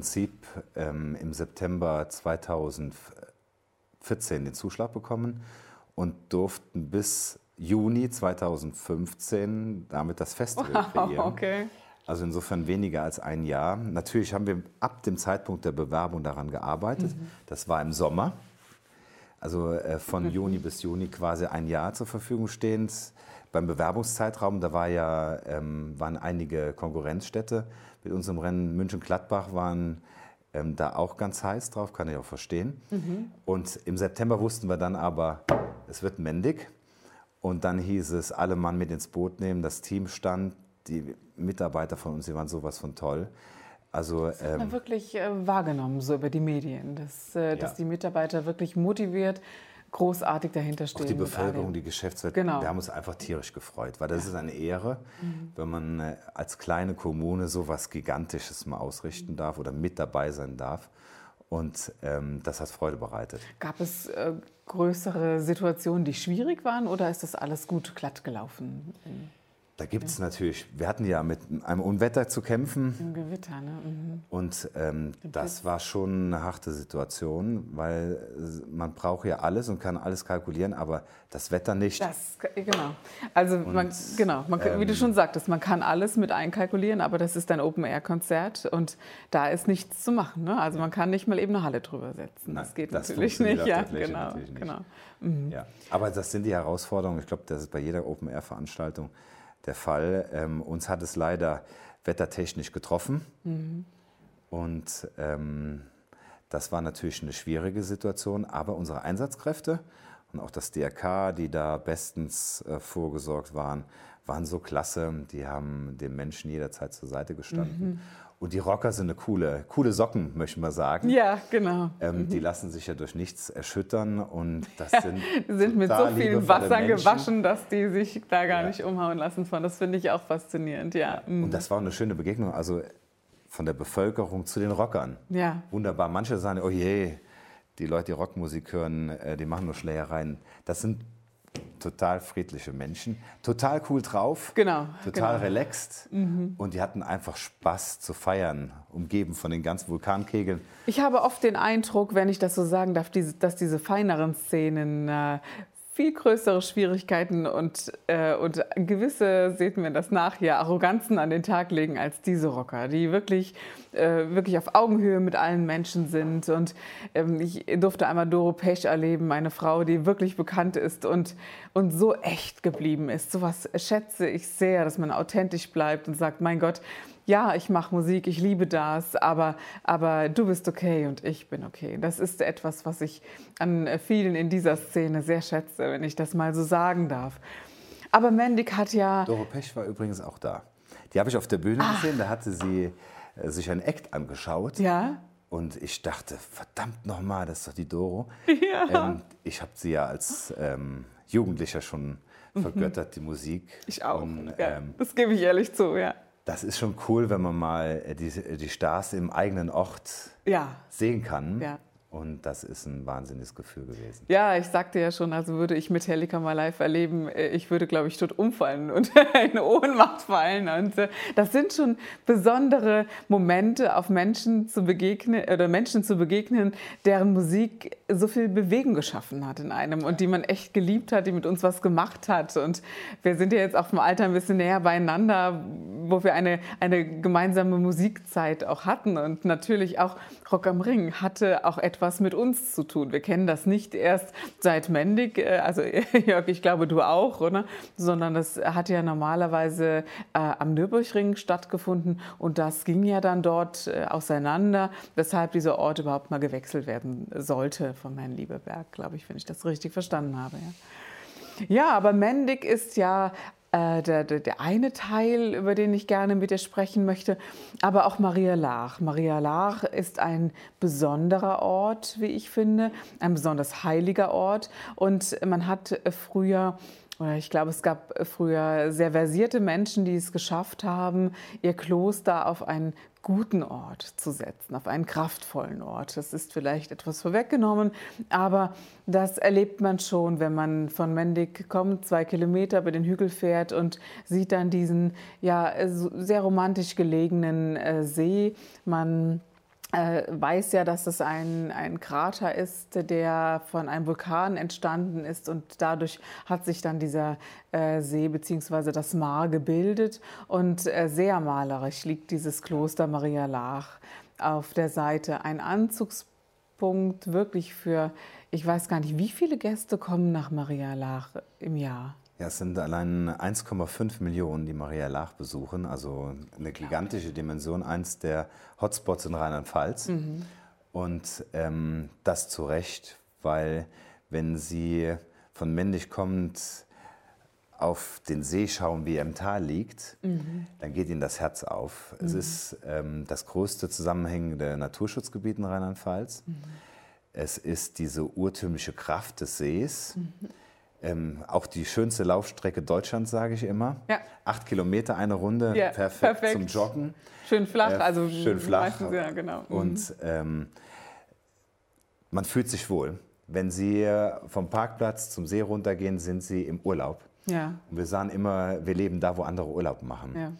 Prinzip ähm, im September 2014 den Zuschlag bekommen und durften bis Juni 2015 damit das Festival wow, kreieren. Okay. Also insofern weniger als ein Jahr. Natürlich haben wir ab dem Zeitpunkt der Bewerbung daran gearbeitet. Mhm. Das war im Sommer. Also äh, von mhm. Juni bis Juni quasi ein Jahr zur Verfügung stehend. Beim Bewerbungszeitraum, da war ja, ähm, waren einige Konkurrenzstädte mit unserem Rennen München-Gladbach waren ähm, da auch ganz heiß drauf, kann ich auch verstehen. Mhm. Und im September wussten wir dann aber, es wird Mendig. Und dann hieß es, alle Mann mit ins Boot nehmen, das Team stand, die Mitarbeiter von uns, die waren sowas von toll. Also, das hat man ähm, wirklich äh, wahrgenommen, so über die Medien, dass, äh, dass die Mitarbeiter wirklich motiviert großartig dahinter stehen. Auch die Bevölkerung, die Geschäftswelt, genau. wir haben uns einfach tierisch gefreut, weil das ja. ist eine Ehre, mhm. wenn man äh, als kleine Kommune so etwas Gigantisches mal ausrichten darf oder mit dabei sein darf. Und ähm, das hat Freude bereitet. Gab es äh, größere Situationen, die schwierig waren oder ist das alles gut glatt gelaufen? Da gibt es ja. natürlich, wir hatten ja mit einem Unwetter zu kämpfen. Im Gewitter, ne? Mhm. Und ähm, das war schon eine harte Situation, weil man braucht ja alles und kann alles kalkulieren, aber das Wetter nicht. Das, genau. Also, und, man, genau, man, ähm, wie du ähm, schon sagtest, man kann alles mit einkalkulieren, aber das ist ein Open-Air-Konzert und da ist nichts zu machen. Ne? Also, man kann nicht mal eben eine Halle drüber setzen. Nein, das geht das natürlich nicht. Ja, genau, nicht. genau. Mhm. Ja. Aber das sind die Herausforderungen. Ich glaube, das ist bei jeder Open-Air-Veranstaltung der Fall. Ähm, uns hat es leider wettertechnisch getroffen. Mhm. Und ähm, das war natürlich eine schwierige Situation, aber unsere Einsatzkräfte und auch das DRK, die da bestens äh, vorgesorgt waren, waren so klasse. Die haben dem Menschen jederzeit zur Seite gestanden. Mhm. Und die Rocker sind eine coole, coole Socken, möchten wir sagen. Ja, genau. Ähm, mhm. Die lassen sich ja durch nichts erschüttern und das sind, sind mit so viel Wasser gewaschen, dass die sich da gar ja. nicht umhauen lassen von. Das finde ich auch faszinierend, ja. Mhm. Und das war eine schöne Begegnung, also von der Bevölkerung zu den Rockern. Ja. Wunderbar. Manche sagen, oh je, die Leute, die Rockmusik hören, äh, die machen nur Schlägereien. Das sind total friedliche Menschen, total cool drauf, genau, total genau. relaxed mhm. und die hatten einfach Spaß zu feiern, umgeben von den ganzen Vulkankegeln. Ich habe oft den Eindruck, wenn ich das so sagen darf, dass diese feineren Szenen äh, viel größere Schwierigkeiten und, äh, und gewisse, seht mir das nach hier, Arroganzen an den Tag legen als diese Rocker, die wirklich, äh, wirklich auf Augenhöhe mit allen Menschen sind. Und ähm, ich durfte einmal Doro Pech erleben, eine Frau, die wirklich bekannt ist und, und so echt geblieben ist. Sowas schätze ich sehr, dass man authentisch bleibt und sagt, mein Gott, ja, ich mache Musik, ich liebe das, aber, aber du bist okay und ich bin okay. Das ist etwas, was ich an vielen in dieser Szene sehr schätze, wenn ich das mal so sagen darf. Aber Mendig hat ja. Doro Pech war übrigens auch da. Die habe ich auf der Bühne Ach. gesehen, da hatte sie äh, sich ein Act angeschaut. Ja. Und ich dachte, verdammt nochmal, das ist doch die Doro. Ja. Ähm, ich habe sie ja als ähm, Jugendlicher schon mhm. vergöttert, die Musik. Ich auch. Und, ähm, das gebe ich ehrlich zu, ja das ist schon cool, wenn man mal äh, die, die Stars im eigenen Ort ja. sehen kann. Ja. Und das ist ein wahnsinniges Gefühl gewesen. Ja, ich sagte ja schon, also würde ich Metallica mal live erleben, äh, ich würde, glaube ich, tot umfallen und in Ohnmacht fallen. Und äh, das sind schon besondere Momente, auf Menschen zu begegnen oder Menschen zu begegnen, deren Musik so viel Bewegung geschaffen hat in einem und die man echt geliebt hat, die mit uns was gemacht hat. Und wir sind ja jetzt auch vom Alter ein bisschen näher beieinander, wo wir eine, eine gemeinsame Musikzeit auch hatten. Und natürlich auch Rock am Ring hatte auch etwas etwas mit uns zu tun. Wir kennen das nicht erst seit Mendig, äh, also Jörg, ich glaube du auch, oder? Sondern das hat ja normalerweise äh, am Nürburgring stattgefunden und das ging ja dann dort äh, auseinander, weshalb dieser Ort überhaupt mal gewechselt werden sollte von Herrn Liebeberg, glaube ich, wenn ich das richtig verstanden habe. Ja. Ja, aber Mendig ist ja äh, der, der, der, eine Teil, über den ich gerne mit dir sprechen möchte, aber auch Maria Laach. Maria Laach ist ein besonderer Ort, wie ich finde, ein besonders heiliger Ort. Und man hat früher ich glaube, es gab früher sehr versierte Menschen, die es geschafft haben, ihr Kloster auf einen guten Ort zu setzen, auf einen kraftvollen Ort. Das ist vielleicht etwas vorweggenommen, aber das erlebt man schon, wenn man von Mendig kommt, zwei Kilometer über den Hügel fährt und sieht dann diesen ja, sehr romantisch gelegenen äh, See. Man weiß ja, dass es ein, ein Krater ist, der von einem Vulkan entstanden ist und dadurch hat sich dann dieser äh, See bzw. das Maar gebildet und äh, sehr malerisch liegt dieses Kloster Maria Lach auf der Seite. Ein Anzugspunkt wirklich für, ich weiß gar nicht, wie viele Gäste kommen nach Maria Lach im Jahr? Ja, es sind allein 1,5 Millionen, die Maria Lach besuchen, also eine gigantische Dimension, eins der Hotspots in Rheinland-Pfalz. Mhm. Und ähm, das zu Recht, weil wenn Sie von männlich kommend auf den See schauen, wie er im Tal liegt, mhm. dann geht Ihnen das Herz auf. Mhm. Es ist ähm, das größte zusammenhängende Naturschutzgebiet in Rheinland-Pfalz. Mhm. Es ist diese urtümliche Kraft des Sees. Ähm, auch die schönste Laufstrecke Deutschlands, sage ich immer. Ja. Acht Kilometer eine Runde, ja, perfekt, perfekt, zum Joggen. Schön flach, äh, also schön flach. Meistens, ja, genau. Mhm. Und ähm, man fühlt sich wohl. Wenn Sie vom Parkplatz zum See runtergehen, sind Sie im Urlaub. Ja. Und wir sagen immer, wir leben da, wo andere Urlaub machen. Ja.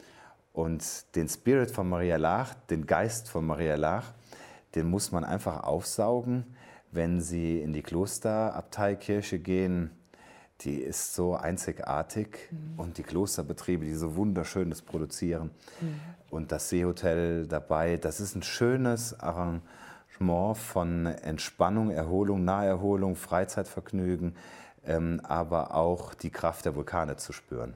Und den Spirit von Maria Lach, den Geist von Maria Lach, den muss man einfach aufsaugen, wenn Sie in die Klosterabteikirche gehen die ist so einzigartig mhm. und die Klosterbetriebe, die so wunderschönes produzieren mhm. und das Seehotel dabei, das ist ein schönes Arrangement von Entspannung, Erholung, Naherholung, Freizeitvergnügen, ähm, aber auch die Kraft der Vulkane zu spüren.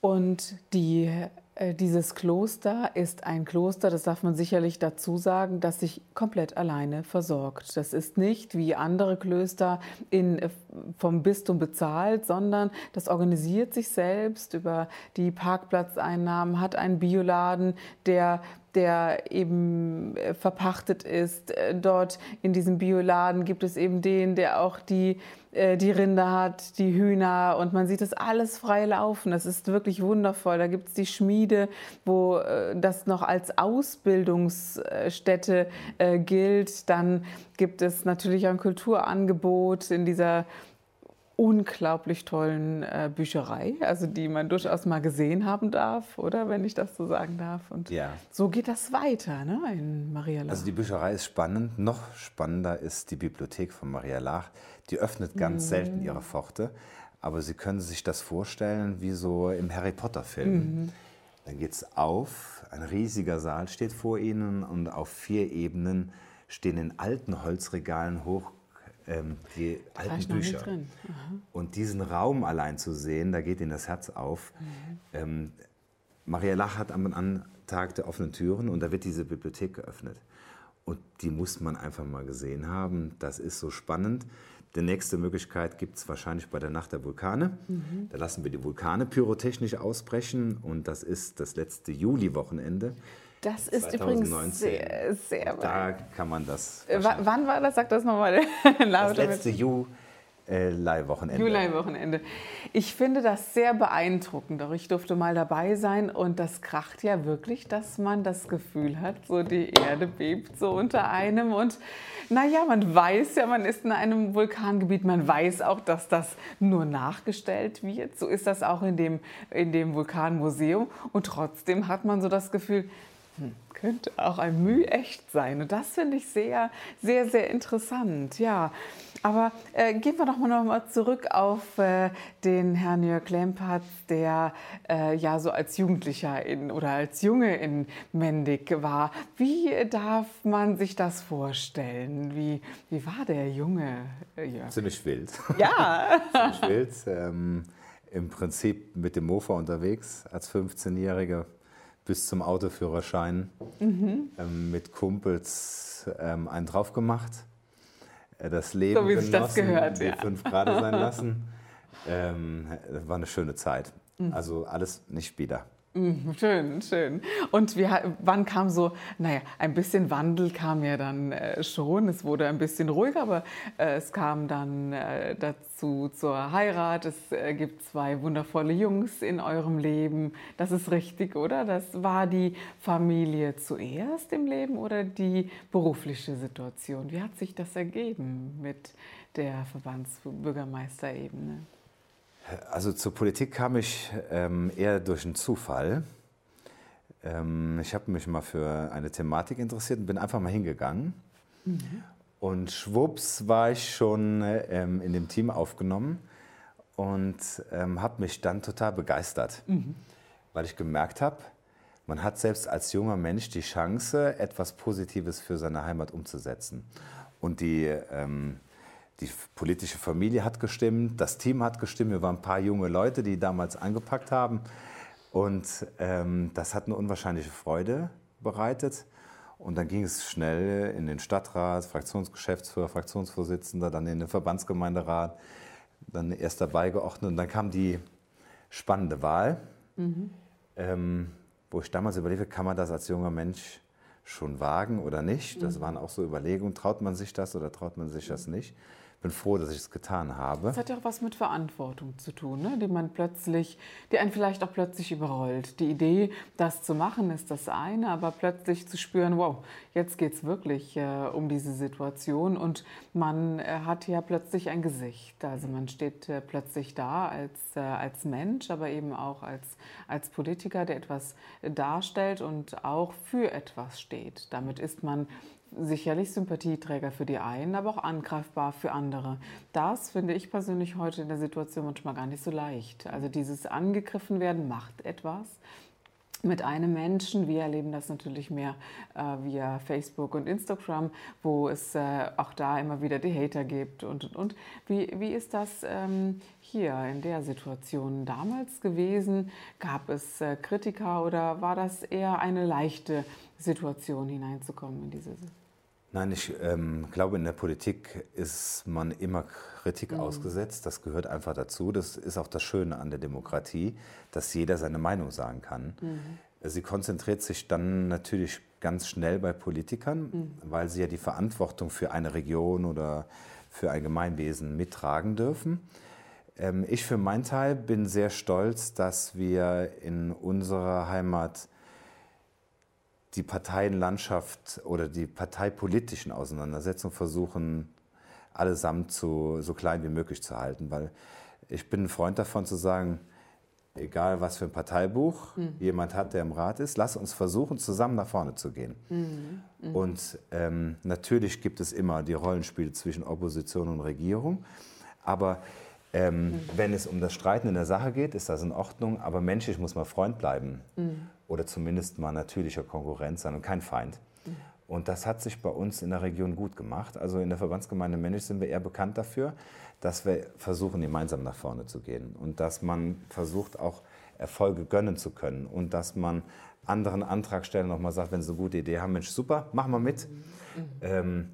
Und die dieses Kloster ist ein Kloster, das darf man sicherlich dazu sagen, das sich komplett alleine versorgt. Das ist nicht wie andere Klöster in, äh, vom Bistum bezahlt, sondern das organisiert sich selbst über die Parkplatzeinnahmen, hat einen Bioladen, der der eben äh, verpachtet ist. Äh, dort in diesem Bioladen gibt es eben den, der auch die, äh, die Rinder hat, die Hühner und man sieht das alles frei laufen. Das ist wirklich wundervoll. Da gibt es die Schmiede, wo das noch als Ausbildungsstätte gilt. Dann gibt es natürlich ein Kulturangebot in dieser unglaublich tollen äh, Bücherei, also die man durchaus mal gesehen haben darf, oder wenn ich das so sagen darf. Und ja. so geht das weiter ne, in Maria Lach. Also die Bücherei ist spannend. Noch spannender ist die Bibliothek von Maria Lach. Die öffnet ganz mhm. selten ihre Pforte, aber Sie können sich das vorstellen wie so im Harry Potter-Film. Mhm. Dann geht es auf, ein riesiger Saal steht vor Ihnen und auf vier Ebenen stehen in alten Holzregalen hoch ähm, die alten Bücher. Und diesen Raum allein zu sehen, da geht ihnen das Herz auf. Mhm. Ähm, Maria Lach hat am Tag der offenen Türen und da wird diese Bibliothek geöffnet. Und die muss man einfach mal gesehen haben. Das ist so spannend. Die nächste Möglichkeit gibt es wahrscheinlich bei der Nacht der Vulkane. Mhm. Da lassen wir die Vulkane pyrotechnisch ausbrechen und das ist das letzte Juli-Wochenende. Das ist 2019. übrigens sehr, sehr Da kann man das. Äh, wann war das? Sag das nochmal. das letzte Juli-Wochenende. Juli-Wochenende. Ich finde das sehr beeindruckend. Auch ich durfte mal dabei sein und das kracht ja wirklich, dass man das Gefühl hat, so die Erde bebt so unter einem und naja, man weiß ja, man ist in einem Vulkangebiet, man weiß auch, dass das nur nachgestellt wird. So ist das auch in dem, in dem Vulkanmuseum und trotzdem hat man so das Gefühl, hm, könnte auch ein Mühe echt sein. Und das finde ich sehr, sehr, sehr interessant. Ja, aber äh, gehen wir doch mal noch mal zurück auf äh, den Herrn Jörg Lempertz, der äh, ja so als Jugendlicher in, oder als Junge in Mendig war. Wie darf man sich das vorstellen? Wie, wie war der Junge äh, Jörg? Ziemlich wild. Ja. Ziemlich wild. Ähm, Im Prinzip mit dem Mofa unterwegs als 15-Jähriger bis zum Autoführerschein mhm. ähm, mit Kumpels ähm, einen drauf gemacht. Äh, das Leben so wie genossen, das gehört, die ja. fünf Grad sein lassen. Ähm, war eine schöne Zeit. Mhm. Also alles nicht wieder. Mhm, schön, schön. Und wie, wann kam so, naja, ein bisschen Wandel kam ja dann äh, schon. Es wurde ein bisschen ruhiger, aber äh, es kam dann äh, dazu zur Heirat. Es äh, gibt zwei wundervolle Jungs in eurem Leben. Das ist richtig, oder? Das war die Familie zuerst im Leben oder die berufliche Situation? Wie hat sich das ergeben mit der Verbandsbürgermeisterebene? Also zur Politik kam ich ähm, eher durch einen Zufall. Ähm, ich habe mich mal für eine Thematik interessiert und bin einfach mal hingegangen. Mhm. Und schwupps war ich schon ähm, in dem Team aufgenommen und ähm, habe mich dann total begeistert, mhm. weil ich gemerkt habe, man hat selbst als junger Mensch die Chance, etwas Positives für seine Heimat umzusetzen. Und die ähm, die politische Familie hat gestimmt, das Team hat gestimmt. Wir waren ein paar junge Leute, die damals angepackt haben. Und ähm, das hat eine unwahrscheinliche Freude bereitet. Und dann ging es schnell in den Stadtrat, Fraktionsgeschäftsführer, Fraktionsvorsitzender, dann in den Verbandsgemeinderat, dann erst dabei geordnet. Und dann kam die spannende Wahl, mhm. ähm, wo ich damals überlegte, kann man das als junger Mensch schon wagen oder nicht? Das mhm. waren auch so Überlegungen, traut man sich das oder traut man sich das nicht? Bin froh, dass ich es getan habe. Das hat ja auch was mit Verantwortung zu tun, ne? die man plötzlich, die einen vielleicht auch plötzlich überrollt. Die Idee, das zu machen, ist das eine, aber plötzlich zu spüren, wow, jetzt geht es wirklich äh, um diese Situation und man äh, hat ja plötzlich ein Gesicht. Also man steht äh, plötzlich da als, äh, als Mensch, aber eben auch als, als Politiker, der etwas darstellt und auch für etwas steht. Damit ist man sicherlich Sympathieträger für die einen, aber auch angreifbar für andere. Das finde ich persönlich heute in der Situation manchmal gar nicht so leicht. Also dieses angegriffen werden macht etwas mit einem Menschen. Wir erleben das natürlich mehr äh, via Facebook und Instagram, wo es äh, auch da immer wieder die Hater gibt und und und. Wie, wie ist das ähm, hier in der Situation damals gewesen? Gab es äh, Kritiker oder war das eher eine leichte Situation hineinzukommen in diese Situation? Nein, ich ähm, glaube, in der Politik ist man immer Kritik mhm. ausgesetzt. Das gehört einfach dazu. Das ist auch das Schöne an der Demokratie, dass jeder seine Meinung sagen kann. Mhm. Sie konzentriert sich dann natürlich ganz schnell bei Politikern, mhm. weil sie ja die Verantwortung für eine Region oder für ein Gemeinwesen mittragen dürfen. Ähm, ich für meinen Teil bin sehr stolz, dass wir in unserer Heimat die Parteienlandschaft oder die parteipolitischen Auseinandersetzungen versuchen, allesamt zu, so klein wie möglich zu halten. Weil ich bin ein Freund davon zu sagen, egal was für ein Parteibuch mhm. jemand hat, der im Rat ist, lass uns versuchen, zusammen nach vorne zu gehen. Mhm. Mhm. Und ähm, natürlich gibt es immer die Rollenspiele zwischen Opposition und Regierung, aber ähm, mhm. wenn es um das Streiten in der Sache geht, ist das in Ordnung, aber menschlich muss man Freund bleiben. Mhm oder zumindest mal natürlicher Konkurrent sein und kein Feind. Und das hat sich bei uns in der Region gut gemacht. Also in der Verbandsgemeinde Mennig sind wir eher bekannt dafür, dass wir versuchen, gemeinsam nach vorne zu gehen und dass man versucht, auch Erfolge gönnen zu können und dass man anderen Antragstellern nochmal sagt, wenn sie eine gute Idee haben, Mensch, super, machen wir mit. Mhm. Ähm,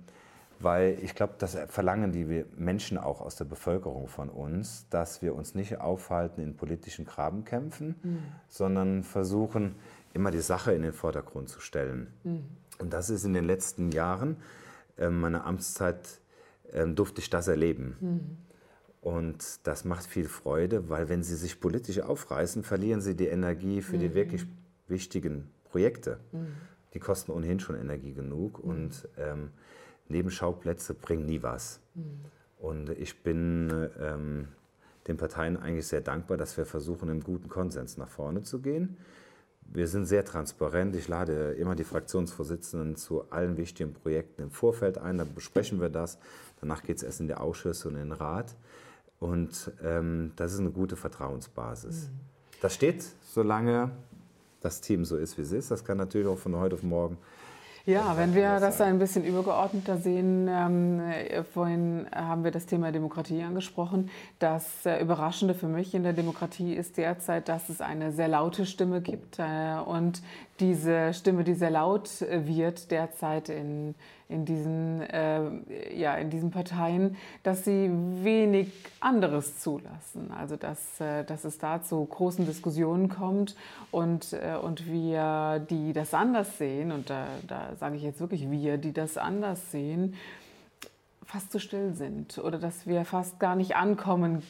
weil ich glaube, das verlangen die Menschen auch aus der Bevölkerung von uns, dass wir uns nicht aufhalten in politischen Grabenkämpfen, mhm. sondern versuchen, immer die Sache in den Vordergrund zu stellen. Mhm. Und das ist in den letzten Jahren äh, meiner Amtszeit, äh, durfte ich das erleben. Mhm. Und das macht viel Freude, weil wenn sie sich politisch aufreißen, verlieren sie die Energie für die mhm. wirklich wichtigen Projekte. Mhm. Die kosten ohnehin schon Energie genug. Mhm. Und ähm, Nebenschauplätze bringen nie was. Mhm. Und ich bin ähm, den Parteien eigentlich sehr dankbar, dass wir versuchen, im guten Konsens nach vorne zu gehen. Wir sind sehr transparent. Ich lade immer die Fraktionsvorsitzenden zu allen wichtigen Projekten im Vorfeld ein. Da besprechen wir das. Danach geht es erst in die Ausschüsse und in den Rat. Und ähm, das ist eine gute Vertrauensbasis. Mhm. Das steht, solange das Team so ist, wie es ist. Das kann natürlich auch von heute auf morgen ja, wenn wir das ein bisschen übergeordneter sehen, ähm, vorhin haben wir das Thema Demokratie angesprochen. Das äh, Überraschende für mich in der Demokratie ist derzeit, dass es eine sehr laute Stimme gibt äh, und diese Stimme, die sehr laut äh, wird derzeit in, in, diesen, äh, ja, in diesen Parteien, dass sie wenig anderes zulassen. Also dass, äh, dass es da zu großen Diskussionen kommt und, äh, und wir, die das anders sehen, und da, da sage ich jetzt wirklich wir, die das anders sehen, fast zu still sind oder dass wir fast gar nicht ankommen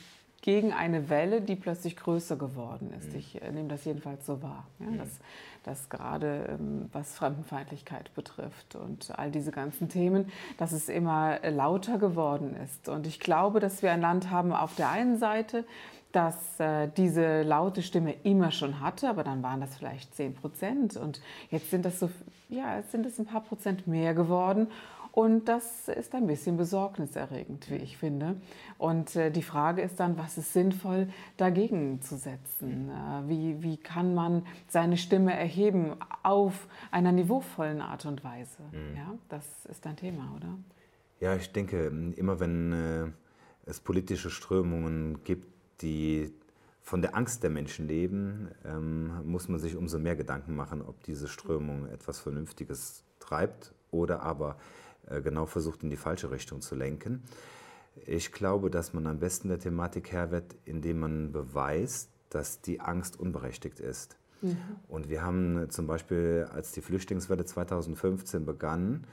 gegen eine Welle, die plötzlich größer geworden ist. Mhm. Ich äh, nehme das jedenfalls so wahr, ja, mhm. dass, dass gerade ähm, was Fremdenfeindlichkeit betrifft und all diese ganzen Themen, dass es immer äh, lauter geworden ist. Und ich glaube, dass wir ein Land haben auf der einen Seite, das äh, diese laute Stimme immer schon hatte, aber dann waren das vielleicht 10 Prozent und jetzt sind das so, ja, jetzt sind es ein paar Prozent mehr geworden und das ist ein bisschen besorgniserregend, wie ich finde. Und äh, die Frage ist dann, was ist sinnvoll dagegen zu setzen? Äh, wie, wie kann man seine Stimme erheben auf einer niveauvollen Art und Weise? Mhm. Ja, das ist ein Thema, oder? Ja, ich denke, immer wenn äh, es politische Strömungen gibt, die von der Angst der Menschen leben, ähm, muss man sich umso mehr Gedanken machen, ob diese Strömung etwas Vernünftiges treibt oder aber genau versucht, in die falsche Richtung zu lenken. Ich glaube, dass man am besten der Thematik Herr wird, indem man beweist, dass die Angst unberechtigt ist. Mhm. Und wir haben zum Beispiel, als die Flüchtlingswelle 2015 begann,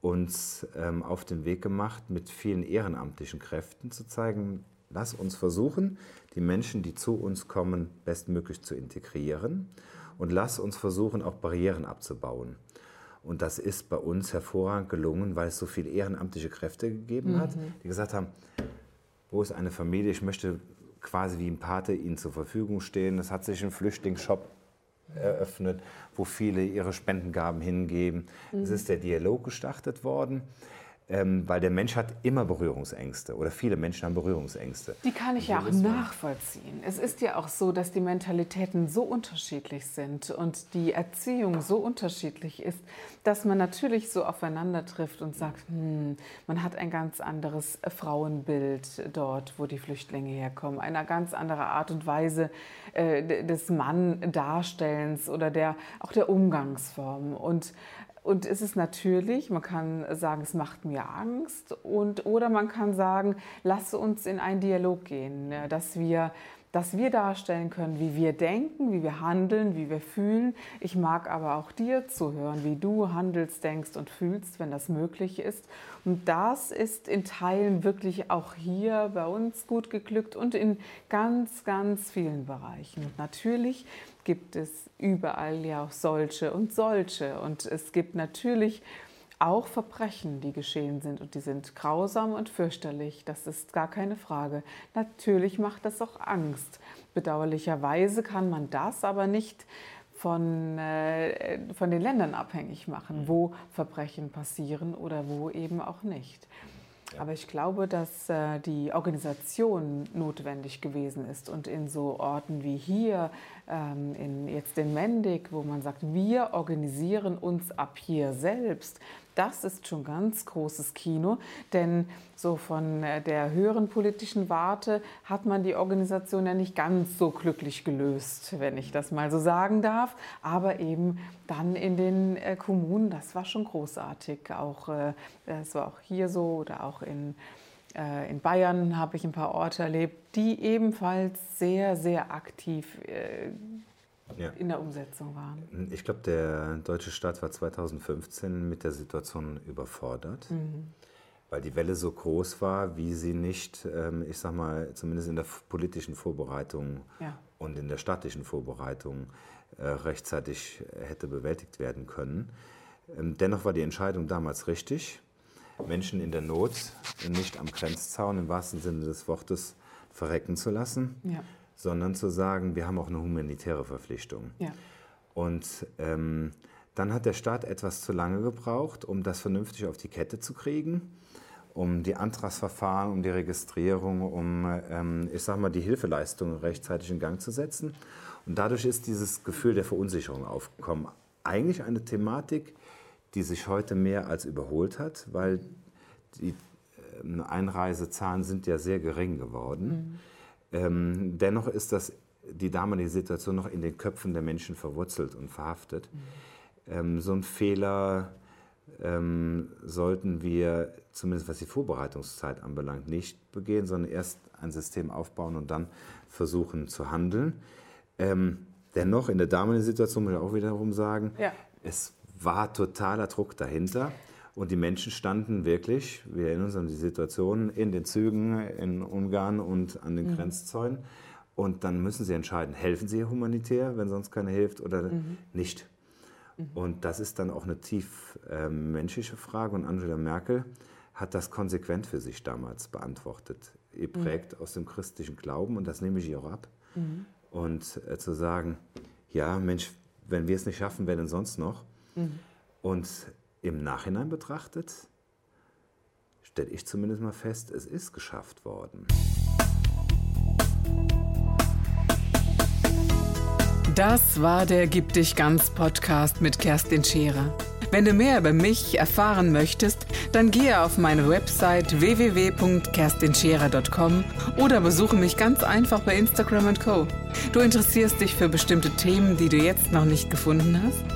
uns ähm, auf den Weg gemacht, mit vielen ehrenamtlichen Kräften zu zeigen, lass uns versuchen, die Menschen, die zu uns kommen, bestmöglich zu integrieren und lass uns versuchen, auch Barrieren abzubauen. Und das ist bei uns hervorragend gelungen, weil es so viele ehrenamtliche Kräfte gegeben mhm. hat, die gesagt haben, wo ist eine Familie, ich möchte quasi wie ein Pate ihnen zur Verfügung stehen. Es hat sich ein Flüchtlingsshop eröffnet, wo viele ihre Spendengaben hingeben. Mhm. Es ist der Dialog gestartet worden ähm, weil der Mensch hat immer Berührungsängste oder viele Menschen haben Berührungsängste. Die kann ich ja auch nachvollziehen. Es ist ja auch so, dass die Mentalitäten so unterschiedlich sind und die Erziehung so unterschiedlich ist, dass man natürlich so aufeinander trifft und sagt, hm, man hat ein ganz anderes Frauenbild dort, wo die Flüchtlinge herkommen, eine ganz andere Art und Weise äh, des Mann-Darstellens oder der, auch der Umgangsform. Und und es ist natürlich, man kann sagen, es macht mir Angst und, oder man kann sagen, lass uns in einen Dialog gehen, ne, dass wir dass wir darstellen können, wie wir denken, wie wir handeln, wie wir fühlen. Ich mag aber auch dir zuhören, wie du handelst, denkst und fühlst, wenn das möglich ist. Und das ist in Teilen wirklich auch hier bei uns gut geglückt und in ganz, ganz vielen Bereichen. Und natürlich gibt es überall ja auch solche und solche. Und es gibt natürlich auch Verbrechen, die geschehen sind und die sind grausam und fürchterlich, das ist gar keine Frage. Natürlich macht das auch Angst. Bedauerlicherweise kann man das aber nicht von, äh, von den Ländern abhängig machen, wo Verbrechen passieren oder wo eben auch nicht. Aber ich glaube, dass äh, die Organisation notwendig gewesen ist und in so Orten wie hier, in jetzt in Mendig, wo man sagt, wir organisieren uns ab hier selbst, das ist schon ganz großes Kino, denn so von äh, der höheren politischen Warte hat man die Organisation ja nicht ganz so glücklich gelöst, wenn ich das mal so sagen darf. Aber eben dann in den äh, Kommunen, das war schon großartig. Auch äh, das war auch hier so oder auch in in Bayern habe ich ein paar Orte erlebt, die ebenfalls sehr, sehr aktiv ja. in der Umsetzung waren. Ich glaube, der deutsche Staat war 2015 mit der Situation überfordert, mhm. weil die Welle so groß war, wie sie nicht, ähm, ich sag mal, zumindest in der politischen Vorbereitung ja. und in der staatlichen Vorbereitung äh, rechtzeitig hätte bewältigt werden können. Ähm, dennoch war die Entscheidung damals richtig. Menschen in der Not nicht am Grenzzaun im wahrsten Sinne des Wortes verrecken zu lassen. Ja sondern zu sagen, wir haben auch eine humanitäre Verpflichtung. Ja. Und ähm, dann hat der Staat etwas zu lange gebraucht, um das vernünftig auf die Kette zu kriegen, um die Antragsverfahren, um die Registrierung, um, ähm, ich sag mal, die Hilfeleistungen rechtzeitig in Gang zu setzen. Und dadurch ist dieses Gefühl der Verunsicherung aufgekommen. Eigentlich eine Thematik, die sich heute mehr als überholt hat, weil die äh, Einreisezahlen sind ja sehr gering geworden. Mhm. Ähm, dennoch ist das die damalige Situation noch in den Köpfen der Menschen verwurzelt und verhaftet. Mhm. Ähm, so ein Fehler ähm, sollten wir, zumindest was die Vorbereitungszeit anbelangt, nicht begehen, sondern erst ein System aufbauen und dann versuchen zu handeln. Ähm, dennoch, in der damaligen Situation muss ich auch wiederum sagen, ja. es war totaler Druck dahinter. Und die Menschen standen wirklich, wir erinnern uns an die Situation, in den Zügen in Ungarn und an den mhm. Grenzzäunen. Und dann müssen sie entscheiden, helfen sie humanitär, wenn sonst keiner hilft, oder mhm. nicht. Mhm. Und das ist dann auch eine tief äh, menschliche Frage. Und Angela Merkel hat das konsequent für sich damals beantwortet. Ihr mhm. prägt aus dem christlichen Glauben und das nehme ich ihr auch ab. Mhm. Und äh, zu sagen, ja, Mensch, wenn wir es nicht schaffen, wer denn sonst noch? Mhm. Und im Nachhinein betrachtet, stelle ich zumindest mal fest, es ist geschafft worden. Das war der Gib dich ganz Podcast mit Kerstin Scherer. Wenn du mehr über mich erfahren möchtest, dann gehe auf meine Website www.kerstinscherer.com oder besuche mich ganz einfach bei Instagram Co. Du interessierst dich für bestimmte Themen, die du jetzt noch nicht gefunden hast?